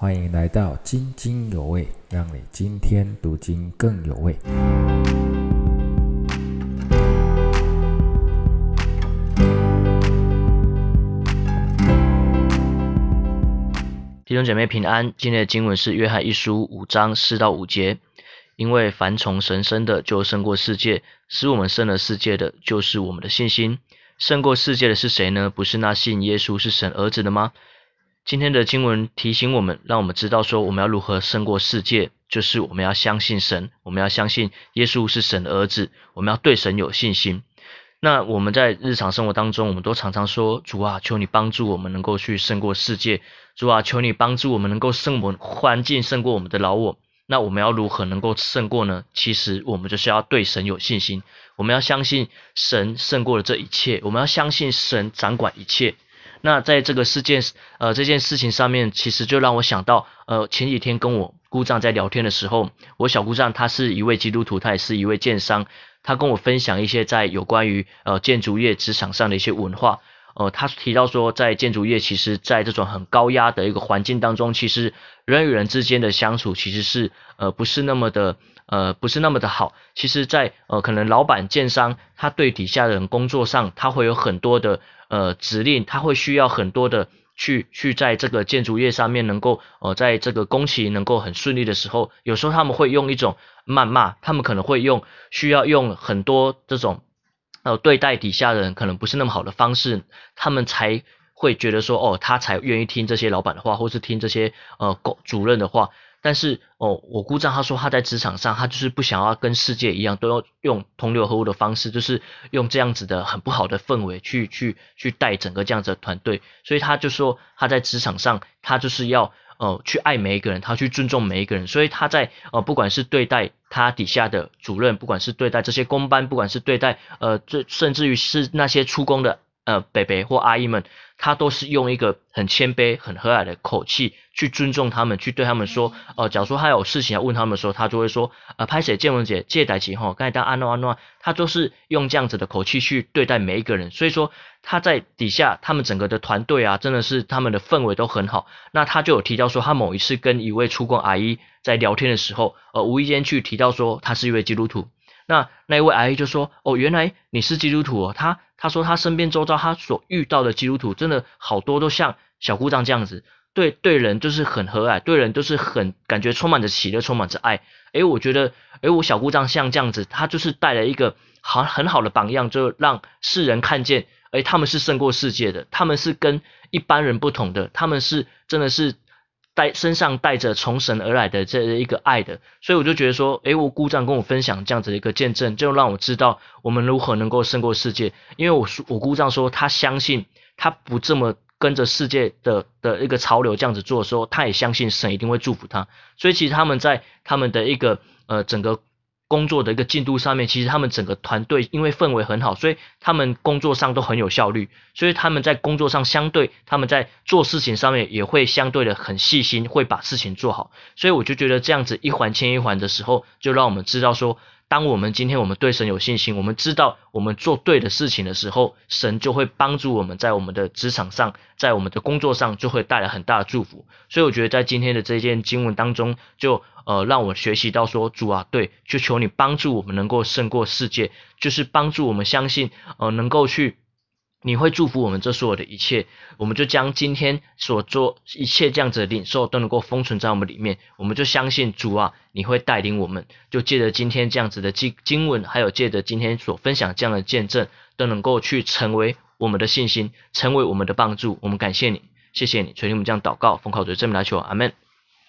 欢迎来到津津有味，让你今天读经更有味。弟兄姐妹平安，今天的经文是约翰一书五章四到五节。因为凡从神生的，就胜过世界；使我们胜了世界的，就是我们的信心。胜过世界的是谁呢？不是那信耶稣是神儿子的吗？今天的经文提醒我们，让我们知道说，我们要如何胜过世界，就是我们要相信神，我们要相信耶稣是神的儿子，我们要对神有信心。那我们在日常生活当中，我们都常常说：“主啊，求你帮助我们能够去胜过世界。”主啊，求你帮助我们能够胜过环境，胜过我们的老我。那我们要如何能够胜过呢？其实我们就是要对神有信心，我们要相信神胜过了这一切，我们要相信神掌管一切。那在这个事件，呃，这件事情上面，其实就让我想到，呃，前几天跟我姑丈在聊天的时候，我小姑丈他是一位基督徒，他也是一位建商，他跟我分享一些在有关于呃建筑业职场上的一些文化，呃，他提到说，在建筑业，其实在这种很高压的一个环境当中，其实人与人之间的相处其实是呃不是那么的。呃，不是那么的好。其实，在呃，可能老板、建商，他对底下的人工作上，他会有很多的呃指令，他会需要很多的去去在这个建筑业上面能够呃，在这个工期能够很顺利的时候，有时候他们会用一种谩骂，他们可能会用需要用很多这种呃对待底下的人可能不是那么好的方式，他们才会觉得说哦，他才愿意听这些老板的话，或是听这些呃工主任的话。但是哦，我姑丈他说他在职场上，他就是不想要跟世界一样，都要用同流合污的方式，就是用这样子的很不好的氛围去去去带整个这样子的团队。所以他就说他在职场上，他就是要呃去爱每一个人，他去尊重每一个人。所以他在呃不管是对待他底下的主任，不管是对待这些工班，不管是对待呃这甚至于是那些出工的。呃，北北或阿姨们，他都是用一个很谦卑、很和蔼的口气去尊重他们，去对他们说，呃，假如说他有事情要问他们的时候，他就会说，呃，拍谁建文姐借代起哈，刚才当安诺安诺，他都是用这样子的口气去对待每一个人，所以说他在底下，他们整个的团队啊，真的是他们的氛围都很好。那他就有提到说，他某一次跟一位出工阿姨在聊天的时候，呃，无意间去提到说，他是一位基督徒。那那一位阿姨就说：“哦，原来你是基督徒哦。”他他说他身边周遭他所遇到的基督徒真的好多都像小姑丈这样子，对对人就是很和蔼，对人都是很感觉充满着喜乐，充满着爱。诶，我觉得，诶，我小姑丈像这样子，他就是带了一个好很好的榜样，就让世人看见，诶，他们是胜过世界的，他们是跟一般人不同的，他们是真的是。带身上带着从神而来的这一个爱的，所以我就觉得说，诶，我姑丈跟我分享这样子的一个见证，就让我知道我们如何能够胜过世界。因为我我姑丈说，他相信他不这么跟着世界的的一个潮流这样子做的时候，他也相信神一定会祝福他。所以其实他们在他们的一个呃整个。工作的一个进度上面，其实他们整个团队因为氛围很好，所以他们工作上都很有效率，所以他们在工作上相对他们在做事情上面也会相对的很细心，会把事情做好。所以我就觉得这样子一环牵一环的时候，就让我们知道说。当我们今天我们对神有信心，我们知道我们做对的事情的时候，神就会帮助我们在我们的职场上，在我们的工作上就会带来很大的祝福。所以我觉得在今天的这件经文当中，就呃让我学习到说，主啊，对，就求你帮助我们能够胜过世界，就是帮助我们相信，呃，能够去。你会祝福我们这所有的一切，我们就将今天所做一切这样子的领受都能够封存在我们里面，我们就相信主啊，你会带领我们，就借着今天这样子的经经文，还有借着今天所分享这样的见证，都能够去成为我们的信心，成为我们的帮助。我们感谢你，谢谢你，垂听我们这样祷告，奉靠主这么来求，阿门。